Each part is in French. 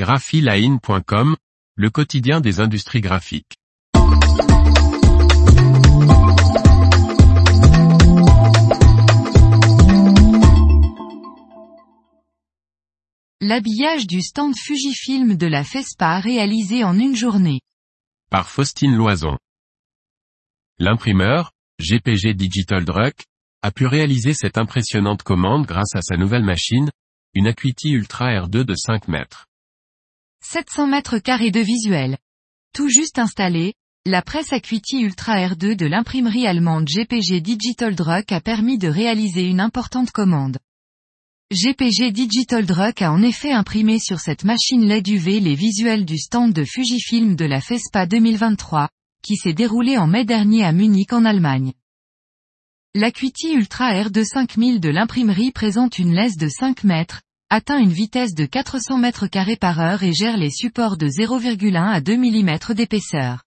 graphiline.com, le quotidien des industries graphiques. L'habillage du stand Fujifilm de la FESPA réalisé en une journée. Par Faustine Loison. L'imprimeur, GPG Digital Druck, a pu réaliser cette impressionnante commande grâce à sa nouvelle machine, une Acuity Ultra R2 de 5 mètres. 700 mètres carrés de visuel. Tout juste installé, la presse Acuity Ultra R2 de l'imprimerie allemande GPG Digital Druck a permis de réaliser une importante commande. GPG Digital Druck a en effet imprimé sur cette machine LED UV les visuels du stand de Fujifilm de la FESPA 2023, qui s'est déroulé en mai dernier à Munich en Allemagne. L'Acuity Ultra R2 5000 de l'imprimerie présente une laisse de 5 mètres, atteint une vitesse de 400 mètres carrés par heure et gère les supports de 0,1 à 2 mm d'épaisseur.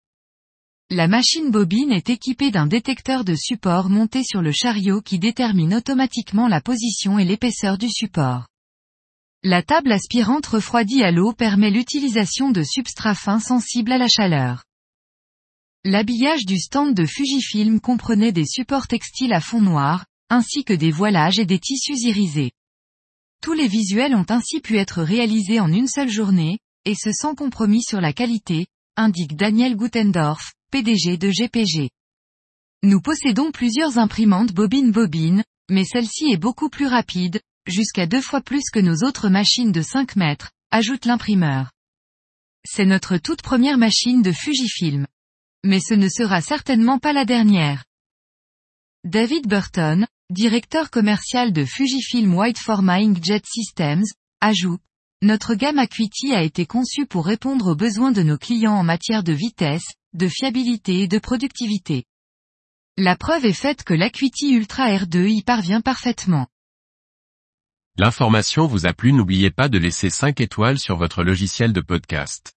La machine bobine est équipée d'un détecteur de support monté sur le chariot qui détermine automatiquement la position et l'épaisseur du support. La table aspirante refroidie à l'eau permet l'utilisation de substrats fins sensibles à la chaleur. L'habillage du stand de Fujifilm comprenait des supports textiles à fond noir, ainsi que des voilages et des tissus irisés. Tous les visuels ont ainsi pu être réalisés en une seule journée, et ce sans compromis sur la qualité, indique Daniel Gutendorf, PDG de GPG. Nous possédons plusieurs imprimantes bobine-bobine, mais celle-ci est beaucoup plus rapide, jusqu'à deux fois plus que nos autres machines de 5 mètres, ajoute l'imprimeur. C'est notre toute première machine de Fujifilm mais ce ne sera certainement pas la dernière. David Burton, directeur commercial de Fujifilm Whiteforma Inkjet Systems, ajoute, notre gamme Acuity a été conçue pour répondre aux besoins de nos clients en matière de vitesse, de fiabilité et de productivité. La preuve est faite que l'Acuity Ultra R2 y parvient parfaitement. L'information vous a plu n'oubliez pas de laisser 5 étoiles sur votre logiciel de podcast.